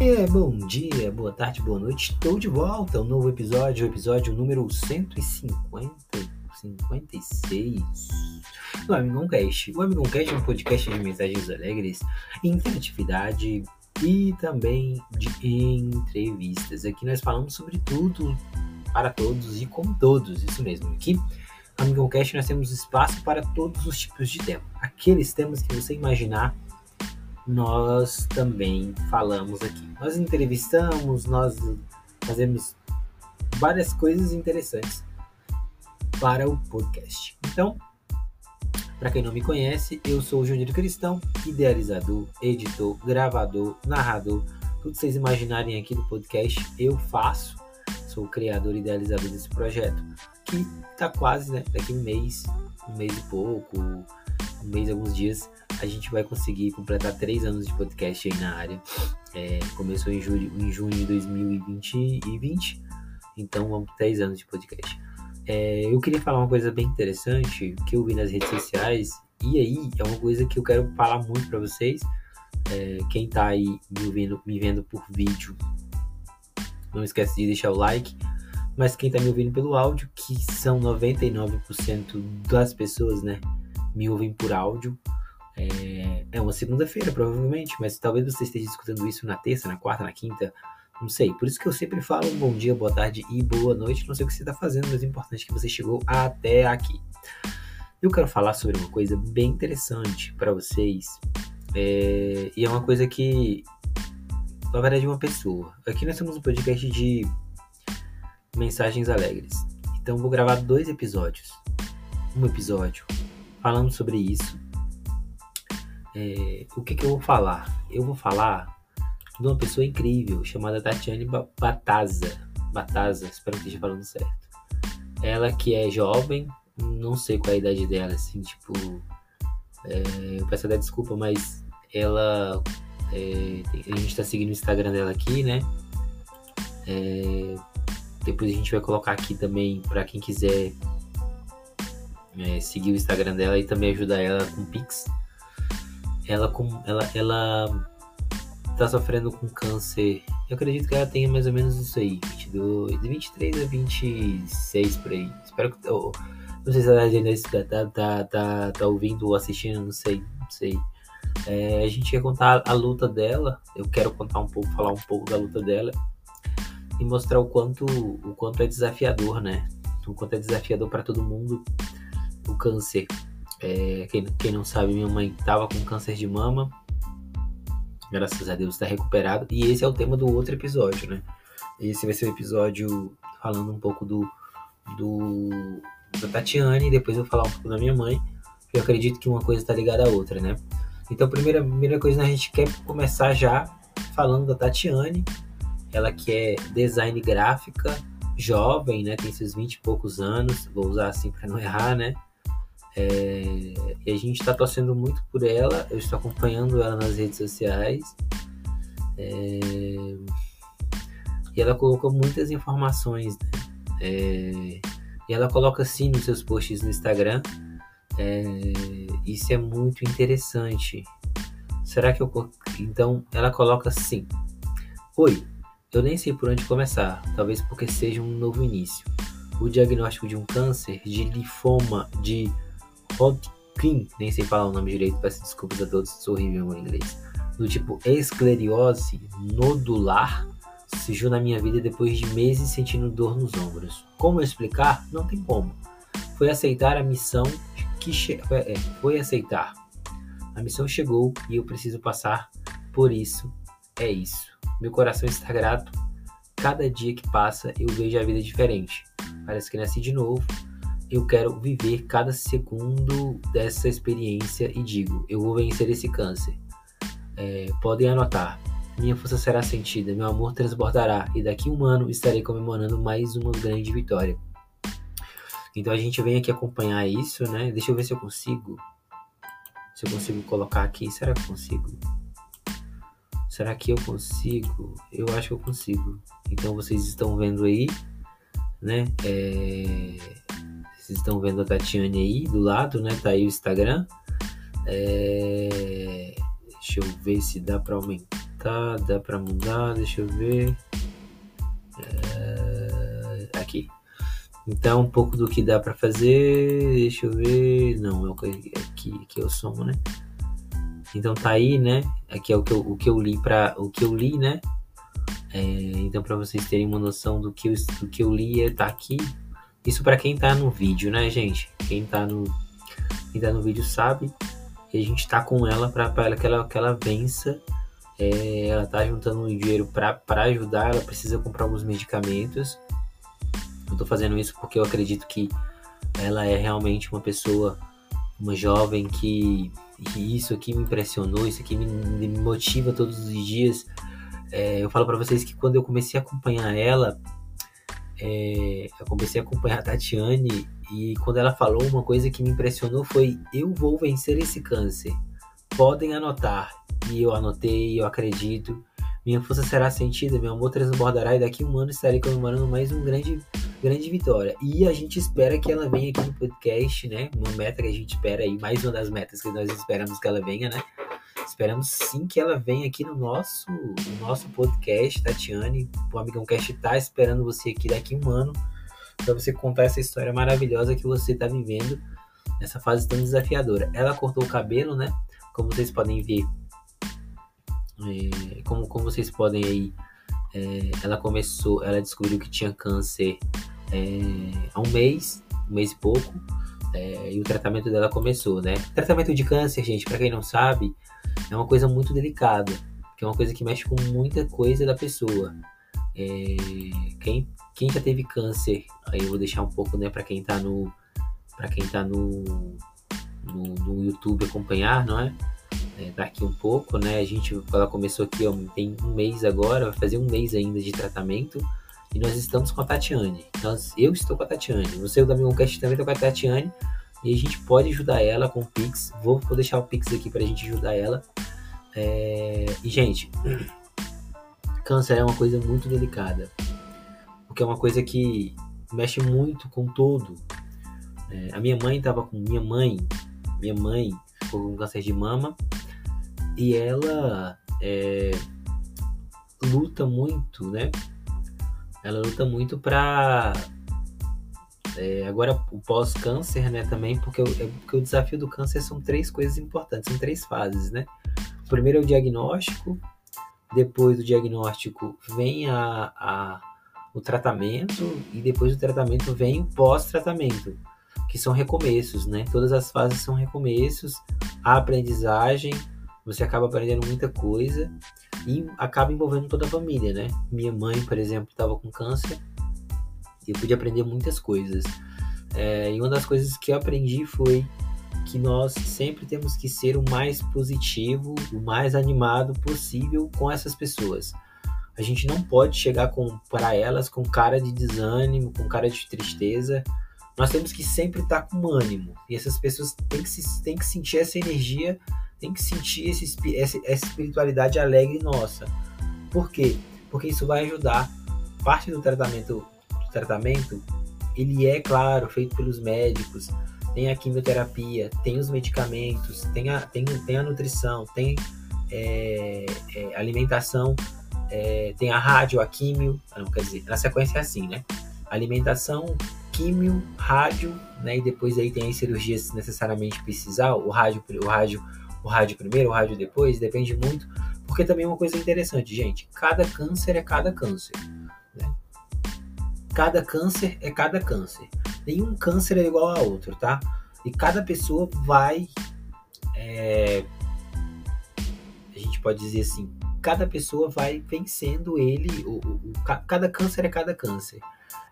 É, bom dia, boa tarde, boa noite. Estou de volta. Um novo episódio, o episódio número 150, 56 do Amigão Cast. O Amigão Cast é um podcast de mensagens alegres, interatividade e também de entrevistas. Aqui nós falamos sobre tudo para todos e com todos, isso mesmo. Aqui Amigão Cast nós temos espaço para todos os tipos de temas. Aqueles temas que você imaginar, nós também falamos aqui. Nós entrevistamos, nós fazemos várias coisas interessantes para o podcast. Então, para quem não me conhece, eu sou o Júnior Cristão, idealizador, editor, gravador, narrador, tudo que vocês imaginarem aqui do podcast, eu faço. Sou o criador e idealizador desse projeto, que tá quase, né? Daqui um mês, um mês e pouco, um mês alguns dias, a gente vai conseguir completar três anos de podcast aí na área. É, começou em julho, em junho de 2020, então vamos três anos de podcast. É, eu queria falar uma coisa bem interessante que eu vi nas redes sociais, e aí é uma coisa que eu quero falar muito para vocês. É, quem tá aí me vendo, me vendo por vídeo, não esquece de deixar o like. Mas quem tá me ouvindo pelo áudio, que são 99% das pessoas, né, me ouvem por áudio. É, é uma segunda-feira, provavelmente, mas talvez você esteja escutando isso na terça, na quarta, na quinta, não sei. Por isso que eu sempre falo bom dia, boa tarde e boa noite. Não sei o que você está fazendo, mas é importante que você chegou até aqui. Eu quero falar sobre uma coisa bem interessante para vocês. É, e é uma coisa que, na verdade, é uma pessoa. Aqui nós temos um podcast de mensagens alegres. Então, vou gravar dois episódios. Um episódio falando sobre isso. É, o que, que eu vou falar? Eu vou falar de uma pessoa incrível chamada Tatiane Bataza. Bataza, espero que esteja falando certo. Ela que é jovem, não sei qual é a idade dela, assim, tipo. É, eu peço até desculpa, mas ela. É, a gente tá seguindo o Instagram dela aqui, né? É, depois a gente vai colocar aqui também para quem quiser é, seguir o Instagram dela e também ajudar ela com Pix. Ela, com, ela, ela tá sofrendo com câncer. Eu acredito que ela tenha mais ou menos isso aí, 22, de 23 a 26 por aí. Espero que. Oh, não sei se ela ainda tá, tá, tá, tá ouvindo ou assistindo, não sei, não sei. É, a gente quer contar a luta dela. Eu quero contar um pouco, falar um pouco da luta dela e mostrar o quanto, o quanto é desafiador, né? O quanto é desafiador para todo mundo o câncer. É, quem, quem não sabe, minha mãe tava com câncer de mama graças a Deus está recuperado. E esse é o tema do outro episódio, né? Esse vai ser o episódio falando um pouco do, do da Tatiane, e depois eu vou falar um pouco da minha mãe. Eu acredito que uma coisa está ligada à outra, né? Então, primeira, primeira coisa, né, a gente quer começar já falando da Tatiane. Ela que é design gráfica, jovem, né? Tem seus 20 e poucos anos. Vou usar assim para não errar, né? É, e a gente está torcendo muito por ela. Eu estou acompanhando ela nas redes sociais. É, e ela colocou muitas informações. Né? É, e ela coloca assim nos seus posts no Instagram. É, isso é muito interessante. Será que eu. Então ela coloca assim: Oi, eu nem sei por onde começar, talvez porque seja um novo início. O diagnóstico de um câncer de linfoma de Hodgkin, nem sei falar o nome direito, peço desculpas a todos, sou horrível em inglês, do tipo esclerose nodular, surgiu na minha vida depois de meses sentindo dor nos ombros. Como explicar? Não tem como. Foi aceitar a missão que che... é, foi aceitar. A missão chegou e eu preciso passar por isso. É isso. Meu coração está grato. Cada dia que passa eu vejo a vida diferente. Parece que nasci de novo eu quero viver cada segundo dessa experiência e digo: eu vou vencer esse câncer. É, podem anotar. Minha força será sentida, meu amor transbordará, e daqui a um ano estarei comemorando mais uma grande vitória. Então a gente vem aqui acompanhar isso, né? Deixa eu ver se eu consigo. Se eu consigo colocar aqui. Será que eu consigo? Será que eu consigo? Eu acho que eu consigo. Então vocês estão vendo aí, né? É vocês estão vendo a Tatiane aí do lado, né? Tá aí o Instagram. É... Deixa eu ver se dá para aumentar dá pra mudar, deixa eu ver. É, aqui. Então, um pouco do que dá pra fazer, deixa eu ver. Não, é o que aqui, aqui eu somo, né? Então tá aí, né? Aqui é o que eu, o que eu li para o que eu li, né? É, então para vocês terem uma noção do que eu, do que eu li, é, tá aqui. Isso para quem tá no vídeo, né, gente? Quem tá no quem tá no vídeo sabe que a gente tá com ela para que ela que ela vença. É, ela tá juntando dinheiro para ajudar, ela precisa comprar alguns medicamentos. Eu tô fazendo isso porque eu acredito que ela é realmente uma pessoa, uma jovem que e isso aqui me impressionou, isso aqui me, me motiva todos os dias. É, eu falo para vocês que quando eu comecei a acompanhar ela, é, eu comecei a acompanhar a Tatiane e quando ela falou uma coisa que me impressionou foi: eu vou vencer esse câncer. Podem anotar. E eu anotei, eu acredito. Minha força será sentida, meu amor transbordará e daqui a um ano estarei comemorando mais um grande, grande vitória. E a gente espera que ela venha aqui no podcast, né? Uma meta que a gente espera aí, mais uma das metas que nós esperamos que ela venha, né? Esperamos sim que ela venha aqui no nosso, no nosso podcast, Tatiane. O Amigão Cast tá esperando você aqui daqui um ano para você contar essa história maravilhosa que você tá vivendo nessa fase tão desafiadora. Ela cortou o cabelo, né? Como vocês podem ver, é, como, como vocês podem aí, é, ela começou, ela descobriu que tinha câncer é, há um mês, um mês e pouco, é, e o tratamento dela começou, né? Tratamento de câncer, gente, para quem não sabe, é uma coisa muito delicada, que é uma coisa que mexe com muita coisa da pessoa. É, quem, quem já teve câncer, aí eu vou deixar um pouco, né, para quem tá no, para quem tá no, no, no YouTube acompanhar, não é? é, daqui um pouco, né? A gente, ela começou aqui, ó, tem um mês agora, vai fazer um mês ainda de tratamento. E nós estamos com a Tatiane. Nós, eu estou com a Tatiane. Você, Domingo Cast, também está com a Tatiane. E a gente pode ajudar ela com o Pix. Vou, vou deixar o Pix aqui para a gente ajudar ela. É, e, gente, câncer é uma coisa muito delicada. Porque é uma coisa que mexe muito com todo. É, a minha mãe estava com. Minha mãe. Minha mãe ficou com câncer de mama e ela é, luta muito, né? Ela luta muito para é, agora o pós-câncer, né? Também porque, o, é, porque o desafio do câncer são três coisas importantes, são três fases, né? Primeiro é o diagnóstico, depois do diagnóstico vem a, a o tratamento e depois do tratamento vem o pós-tratamento, que são recomeços, né? Todas as fases são recomeços, a aprendizagem você acaba aprendendo muita coisa e acaba envolvendo toda a família, né? Minha mãe, por exemplo, estava com câncer e eu pude aprender muitas coisas. É, e uma das coisas que eu aprendi foi que nós sempre temos que ser o mais positivo, o mais animado possível com essas pessoas. A gente não pode chegar para elas com cara de desânimo, com cara de tristeza. Nós temos que sempre estar tá com ânimo. E essas pessoas têm que, se, têm que sentir essa energia tem que sentir esse, essa, essa espiritualidade alegre nossa. Por quê? Porque isso vai ajudar. Parte do tratamento, tratamento, ele é, claro, feito pelos médicos. Tem a quimioterapia, tem os medicamentos, tem a, tem, tem a nutrição, tem é, é, alimentação, é, tem a rádio, a químio. Não, quer dizer, na sequência é assim, né? Alimentação, químio, rádio, né? E depois aí tem as cirurgias se necessariamente precisar, o rádio, o rádio o rádio primeiro, o rádio depois, depende muito, porque também é uma coisa interessante, gente, cada câncer é cada câncer? Cada câncer é cada câncer. Nenhum câncer é igual a outro, tá? E cada pessoa vai. É, a gente pode dizer assim: cada pessoa vai vencendo ele. O, o, o cada câncer é cada câncer.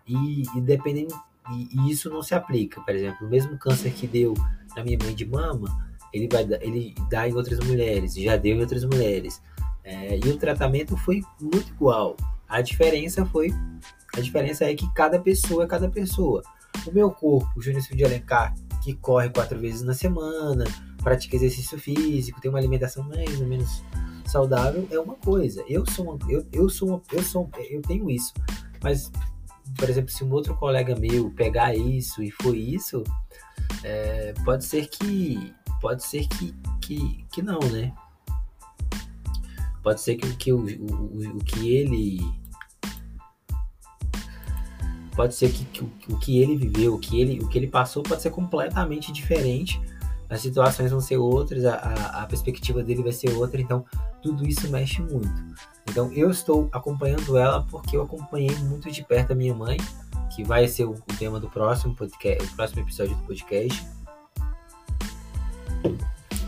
E, e dependendo. E, e, isso não se aplica. Por exemplo, o mesmo câncer que deu na minha mãe de mama, ele vai ele dá em outras mulheres, já deu em outras mulheres. É, e o tratamento foi muito igual. A diferença foi a diferença é que cada pessoa é cada pessoa. O meu corpo, o Júnior de Alencar, que corre quatro vezes na semana, pratica exercício físico, tem uma alimentação mais ou menos saudável, é uma coisa. Eu sou uma, eu, eu sou uma, eu sou eu tenho isso. Mas, por exemplo, se um outro colega meu pegar isso e for isso, é, pode ser que pode ser que, que, que não, né? Pode ser que, que o, o, o que ele pode ser que, que, o que ele viveu, o que ele, o que ele passou pode ser completamente diferente. As situações vão ser outras, a, a, a perspectiva dele vai ser outra, então tudo isso mexe muito. Então eu estou acompanhando ela porque eu acompanhei muito de perto a minha mãe, que vai ser o, o tema do próximo podcast, o próximo episódio do podcast.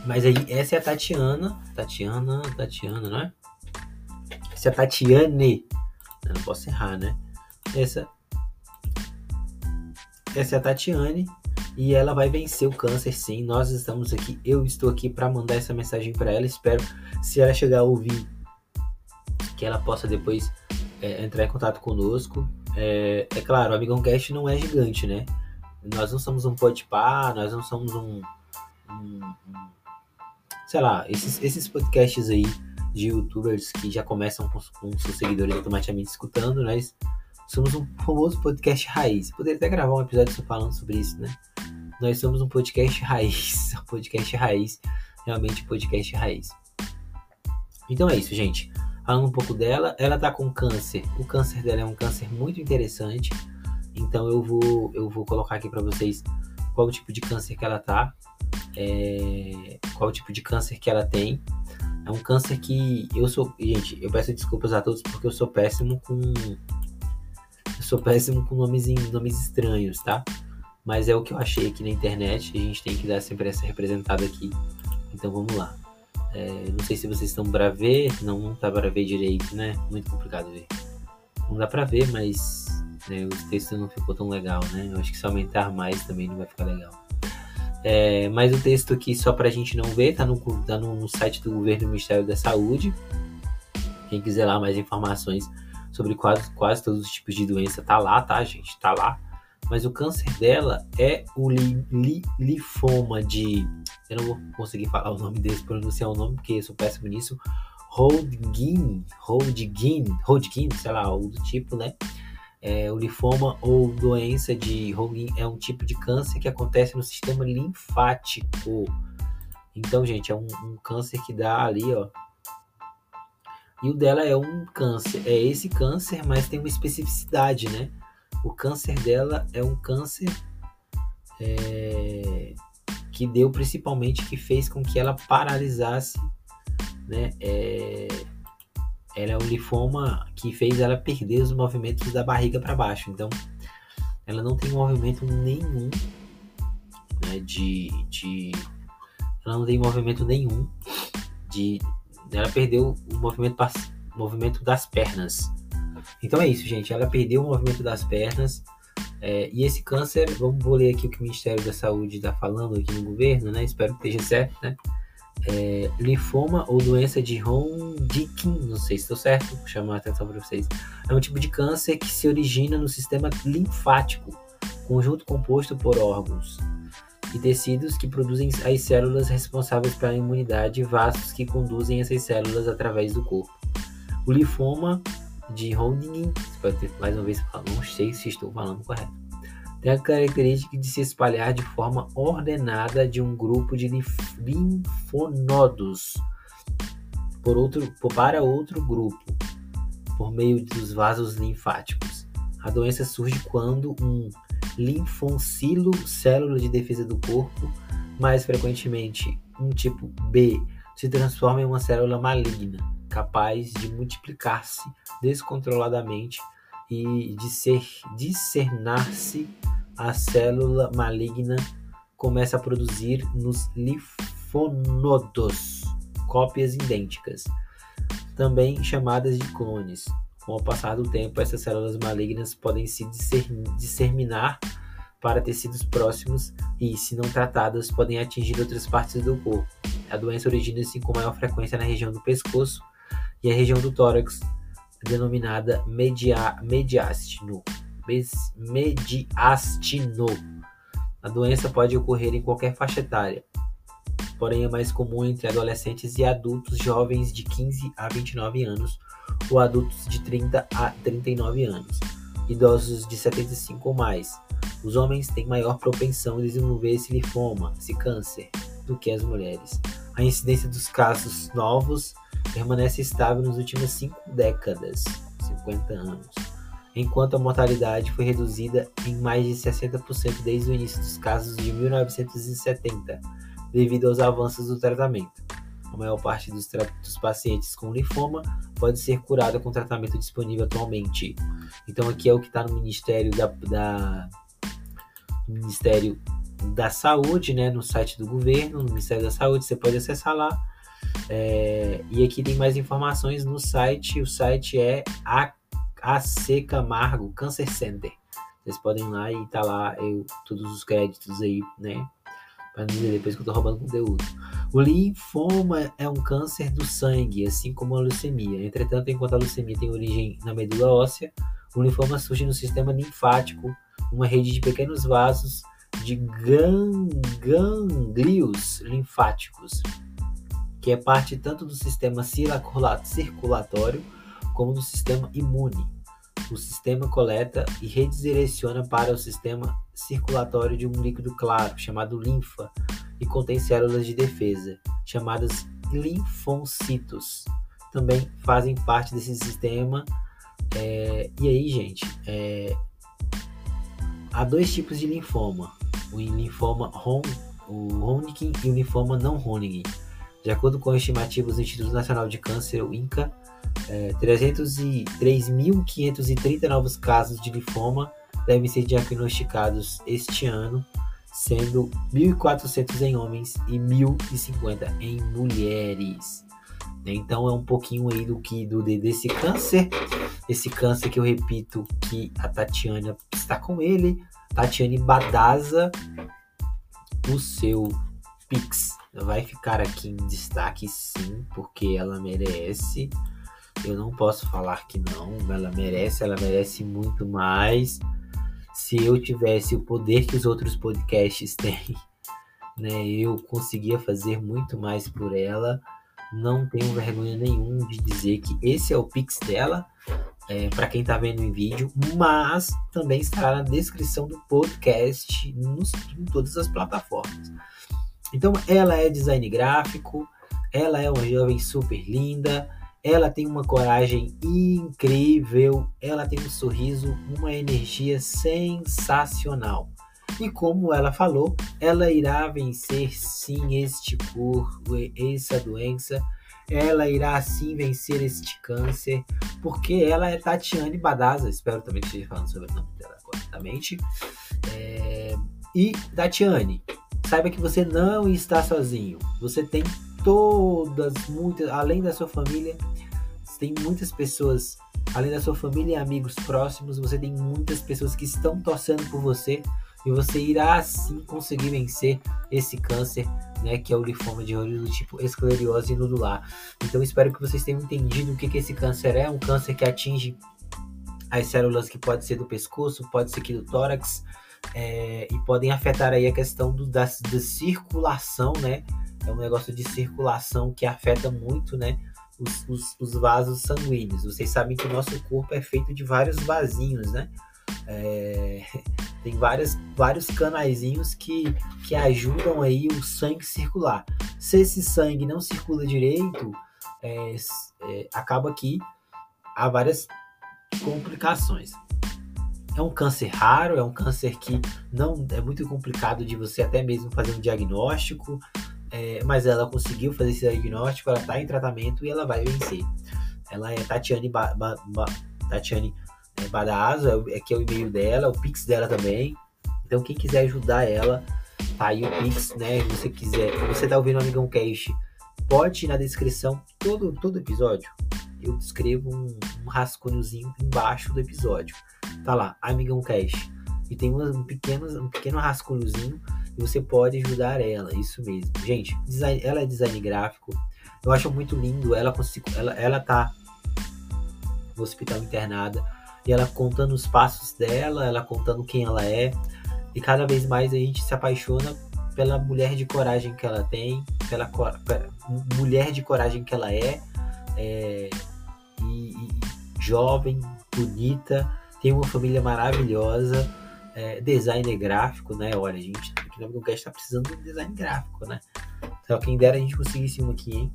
Mas aí essa é a Tatiana, Tatiana, Tatiana, não é? Essa é a Tatiane. Eu não posso errar, né? Essa essa é a Tatiane e ela vai vencer o câncer sim. Nós estamos aqui, eu estou aqui para mandar essa mensagem para ela. Espero, se ela chegar a ouvir, que ela possa depois é, entrar em contato conosco. É, é claro, o Amigão Cast não é gigante, né? Nós não somos um podpar, nós não somos um, um, um, sei lá, esses, esses podcasts aí de youtubers que já começam com, com seus seguidores automaticamente escutando, nós Somos um famoso podcast raiz. Poderia até gravar um episódio falando sobre isso, né? Nós somos um podcast raiz. Um podcast raiz. Realmente podcast raiz. Então é isso, gente. Falando um pouco dela, ela tá com câncer. O câncer dela é um câncer muito interessante. Então eu vou, eu vou colocar aqui para vocês qual o tipo de câncer que ela tá. É, qual o tipo de câncer que ela tem. É um câncer que eu sou. Gente, eu peço desculpas a todos porque eu sou péssimo com sou péssimo com nomes, nomes estranhos, tá? Mas é o que eu achei aqui na internet. A gente tem que dar sempre essa representada aqui. Então vamos lá. É, não sei se vocês estão para ver. Não, não tá para ver direito, né? Muito complicado ver. Não dá para ver, mas né, o texto não ficou tão legal, né? Eu acho que se aumentar mais também não vai ficar legal. É, mas o texto aqui, só para a gente não ver, tá no, tá no site do Governo do Ministério da Saúde. Quem quiser lá mais informações sobre quase, quase todos os tipos de doença. Tá lá, tá, gente? Tá lá. Mas o câncer dela é o li, li, linfoma de. Eu não vou conseguir falar o nome desse, pronunciar o nome, porque sou péssimo nisso. Hodgkin, Hodgkin, Hodgkin, sei lá, algo do tipo, né? É, o linfoma ou doença de Hodgkin é um tipo de câncer que acontece no sistema linfático. Então, gente, é um, um câncer que dá ali, ó, e o dela é um câncer. É esse câncer, mas tem uma especificidade, né? O câncer dela é um câncer é, que deu principalmente que fez com que ela paralisasse, né? É, ela é um linfoma que fez ela perder os movimentos da barriga para baixo. Então, ela não tem movimento nenhum né, de, de. Ela não tem movimento nenhum de ela perdeu o movimento, o movimento das pernas. Então é isso, gente. Ela perdeu o movimento das pernas. É, e esse câncer, vamos vou ler aqui o que o Ministério da Saúde está falando aqui no governo, né? Espero que esteja certo, né? É, linfoma ou doença de Hodgkin, não sei se estou certo, vou chamar a atenção para vocês. É um tipo de câncer que se origina no sistema linfático, conjunto composto por órgãos e tecidos que produzem as células responsáveis pela imunidade e vasos que conduzem essas células através do corpo. O linfoma de Hodgkin, mais uma vez, não sei se estou falando correto, tem a característica de se espalhar de forma ordenada de um grupo de linfonodos por outro, para outro grupo, por meio dos vasos linfáticos. A doença surge quando um linfoncilo, célula de defesa do corpo, mais frequentemente um tipo B, se transforma em uma célula maligna, capaz de multiplicar-se descontroladamente e de ser discernar-se a célula maligna começa a produzir nos linfonodos cópias idênticas, também chamadas de clones. Com o passar do tempo, essas células malignas podem se disseminar para tecidos próximos e, se não tratadas, podem atingir outras partes do corpo. A doença origina-se com maior frequência na região do pescoço e a região do tórax, denominada media, mediastino. mediastino. A doença pode ocorrer em qualquer faixa etária, porém é mais comum entre adolescentes e adultos jovens de 15 a 29 anos ou adultos de 30 a 39 anos, idosos de 75 ou mais. Os homens têm maior propensão a desenvolver esse linfoma, esse câncer, do que as mulheres. A incidência dos casos novos permanece estável nas últimas cinco décadas, 50 anos, enquanto a mortalidade foi reduzida em mais de 60% desde o início dos casos de 1970, devido aos avanços do tratamento. A maior parte dos, dos pacientes com linfoma pode ser curada com tratamento disponível atualmente. Então aqui é o que está no Ministério da, da Ministério da Saúde, né, no site do governo, no Ministério da Saúde, você pode acessar lá. É, e aqui tem mais informações no site. O site é AC Camargo Cancer Center. Vocês podem ir lá e tá lá eu, todos os créditos aí, né? Para dizer depois que eu tô roubando conteúdo. O linfoma é um câncer do sangue, assim como a leucemia. Entretanto, enquanto a leucemia tem origem na medula óssea, o linfoma surge no sistema linfático, uma rede de pequenos vasos de gânglios linfáticos, que é parte tanto do sistema circulatório como do sistema imune. O sistema coleta e redireciona para o sistema circulatório de um líquido claro, chamado linfa, e contém células de defesa, chamadas linfocitos. Também fazem parte desse sistema. É, e aí, gente, é, há dois tipos de linfoma: o linfoma Hon, o Hodgkin e o linfoma não Hodgkin. De acordo com estimativas do Instituto Nacional de Câncer, o INCA, é, 303.530 novos casos de linfoma devem ser diagnosticados este ano, sendo 1.400 em homens e 1.050 em mulheres. Então é um pouquinho aí do que do desse câncer, esse câncer que eu repito que a Tatiana está com ele, Tatiane Badaza, o seu Pix vai ficar aqui em destaque sim, porque ela merece. Eu não posso falar que não, ela merece, ela merece muito mais. Se eu tivesse o poder que os outros podcasts têm, né, eu conseguia fazer muito mais por ela. Não tenho vergonha nenhuma de dizer que esse é o Pix dela, é, para quem está vendo em vídeo, mas também estará na descrição do podcast nos, em todas as plataformas. Então, ela é design gráfico, ela é uma jovem super linda, ela tem uma coragem incrível, ela tem um sorriso, uma energia sensacional. E como ela falou, ela irá vencer sim este por essa doença. Ela irá sim vencer este câncer, porque ela é Tatiane Badaza. Espero também que esteja falando sobre o nome dela corretamente. É... E Tatiane, saiba que você não está sozinho. Você tem todas, muitas, além da sua família, tem muitas pessoas, além da sua família e amigos próximos, você tem muitas pessoas que estão torcendo por você e você irá sim conseguir vencer esse câncer, né, que é o linfoma de olho do tipo esclerose nodular. Então espero que vocês tenham entendido o que, que esse câncer é, um câncer que atinge as células que pode ser do pescoço, pode ser aqui do tórax, é, e podem afetar aí a questão do, da, da circulação, né? É um negócio de circulação que afeta muito, né? Os, os, os, vasos sanguíneos. Vocês sabem que o nosso corpo é feito de vários vasinhos, né? É, tem várias, vários canaizinhos que, que ajudam aí o sangue circular. Se esse sangue não circula direito, é, é, acaba que há várias complicações. É um câncer raro, é um câncer que não é muito complicado de você até mesmo fazer um diagnóstico, é, mas ela conseguiu fazer esse diagnóstico, ela está em tratamento e ela vai vencer. Ela é Tatiane, ba, ba, ba, Tatiane é, Badazo, é, que é o e-mail dela, o Pix dela também. Então quem quiser ajudar ela, tá aí o Pix, né? Se você quiser, você tá ouvindo o Amigão pode ir na descrição todo, todo episódio. Eu descrevo um, um rascunhozinho embaixo do episódio tá lá, Amigão Cash. E tem um pequeno, um pequeno rascunhozinho e você pode ajudar ela, isso mesmo. Gente, design, ela é design gráfico. Eu acho muito lindo. Ela, ela, ela tá no hospital internada e ela contando os passos dela, ela contando quem ela é. E cada vez mais a gente se apaixona pela mulher de coragem que ela tem, pela, pela mulher de coragem que ela é, é e, e jovem, bonita tem uma família maravilhosa, é, designer gráfico, né? Olha, gente, aqui no Cast está precisando de design gráfico, né? Só quem dera a gente conseguisse um aqui, hein?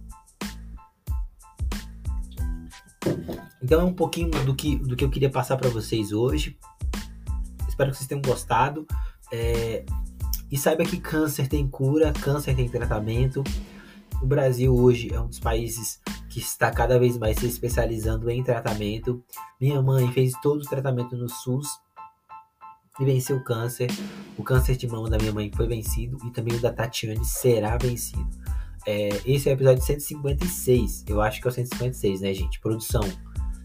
Então é um pouquinho do que, do que eu queria passar para vocês hoje. Espero que vocês tenham gostado. É, e saiba que câncer tem cura, câncer tem tratamento. O Brasil hoje é um dos países que está cada vez mais se especializando em tratamento. Minha mãe fez todo o tratamento no SUS e venceu o câncer. O câncer de mama da minha mãe foi vencido e também o da Tatiane será vencido. É, esse é o episódio 156. Eu acho que é o 156, né, gente? Produção.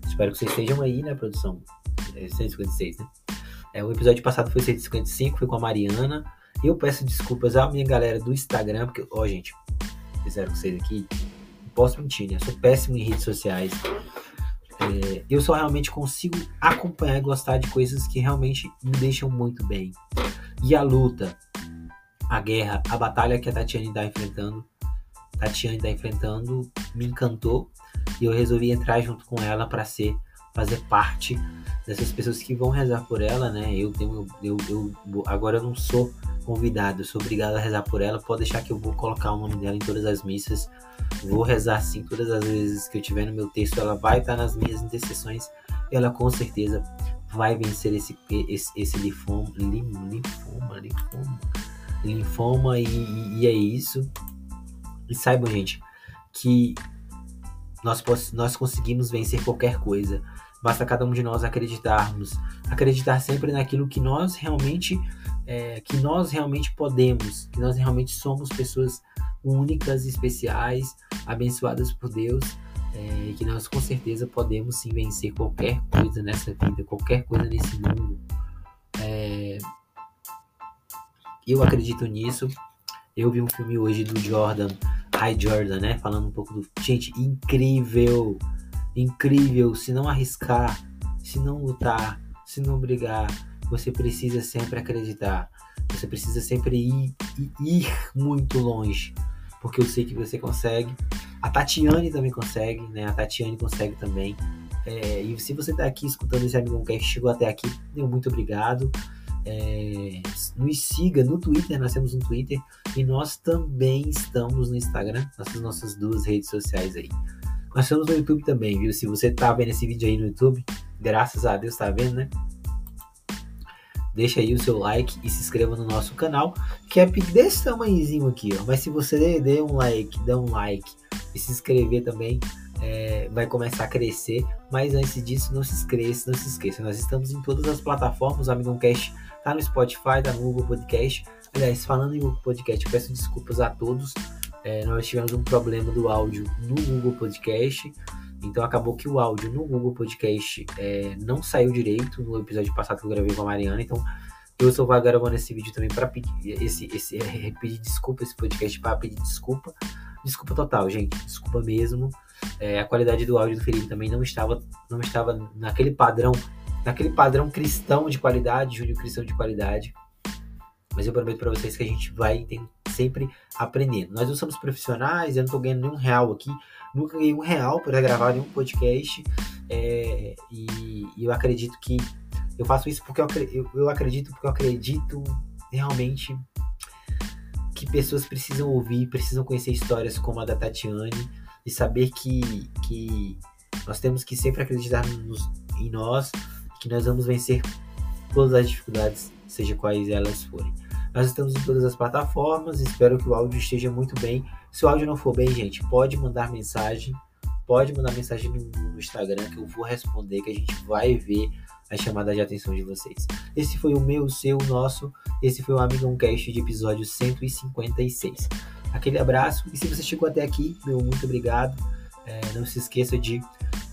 Espero que vocês estejam aí, né, produção? É 156, né? É, o episódio passado foi 155, foi com a Mariana. Eu peço desculpas à minha galera do Instagram, porque, ó, gente, fizeram vocês aqui. Não posso mentir, né? Eu sou péssimo em redes sociais. É, eu só realmente consigo acompanhar e gostar de coisas que realmente me deixam muito bem. E a luta, a guerra, a batalha que a Tatiane está enfrentando, Tatiane está enfrentando, me encantou e eu resolvi entrar junto com ela para ser fazer parte dessas pessoas que vão rezar por ela, né? Eu tenho, eu, eu, agora eu não sou convidado, eu sou obrigado a rezar por ela. Pode deixar que eu vou colocar o nome dela em todas as missas. Vou rezar sim todas as vezes que eu tiver no meu texto. Ela vai estar nas minhas intercessões. Ela com certeza vai vencer esse, esse, esse linfoma, linfoma, linfoma, linfoma e, e é isso. E saibam, gente, que nós, nós conseguimos vencer qualquer coisa. Basta cada um de nós acreditarmos, acreditar sempre naquilo que nós realmente, é, que nós realmente podemos, que nós realmente somos pessoas únicas, especiais, abençoadas por Deus, é, que nós com certeza podemos sim vencer qualquer coisa nessa vida, qualquer coisa nesse mundo. É, eu acredito nisso. Eu vi um filme hoje do Jordan High Jordan, né? Falando um pouco do. Gente, incrível! Incrível! Se não arriscar, se não lutar, se não brigar, você precisa sempre acreditar. Você precisa sempre ir, ir muito longe. Porque eu sei que você consegue. A Tatiane também consegue, né? A Tatiane consegue também. É, e se você está aqui escutando esse Amigo que chegou até aqui, meu muito obrigado. É, nos siga no Twitter, nós temos um Twitter e nós também estamos no Instagram, nossas nossas duas redes sociais aí. Nós estamos no YouTube também, viu? Se você tá vendo esse vídeo aí no YouTube, graças a Deus tá vendo, né? Deixa aí o seu like e se inscreva no nosso canal, que é desse tamanhozinho aqui, ó. Mas se você der um like, dá um like e se inscrever também, é, vai começar a crescer. Mas antes disso, não se esqueça, não se esqueça. Nós estamos em todas as plataformas, o Amigão Cast Tá no Spotify, tá no Google Podcast. Aliás, falando em Google Podcast, eu peço desculpas a todos. É, nós tivemos um problema do áudio no Google Podcast. Então acabou que o áudio no Google Podcast é, não saiu direito no episódio passado que eu gravei com a Mariana. Então eu vou gravando esse vídeo também para pedir esse, esse é, pedir desculpa esse podcast para pedir desculpa. Desculpa total, gente. Desculpa mesmo. É, a qualidade do áudio do Felipe também não estava não estava naquele padrão naquele padrão cristão de qualidade, Júlio cristão de qualidade. Mas eu prometo para vocês que a gente vai sempre aprendendo. Nós não somos profissionais, eu não estou ganhando nenhum real aqui. Nunca ganhei um real para gravar nenhum podcast. É, e, e, eu acredito que eu faço isso porque eu, eu, eu acredito porque eu acredito realmente que pessoas precisam ouvir, precisam conhecer histórias como a da Tatiane e saber que, que nós temos que sempre acreditar nos, em nós, que nós vamos vencer todas as dificuldades, seja quais elas forem. Nós estamos em todas as plataformas, espero que o áudio esteja muito bem. Se o áudio não for bem, gente, pode mandar mensagem, pode mandar mensagem no, no Instagram que eu vou responder, que a gente vai ver a chamada de atenção de vocês. Esse foi o meu, o seu, o nosso. Esse foi o Amigão Cast de episódio 156. Aquele abraço e se você chegou até aqui, meu muito obrigado. É, não se esqueça de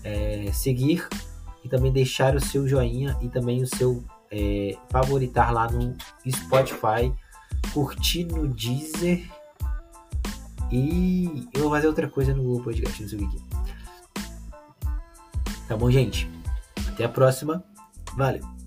é, seguir e também deixar o seu joinha e também o seu é, favoritar lá no Spotify, curtir no Deezer e eu vou fazer outra coisa no Google Podcast, não sei que. Tá bom, gente? Até a próxima. Valeu!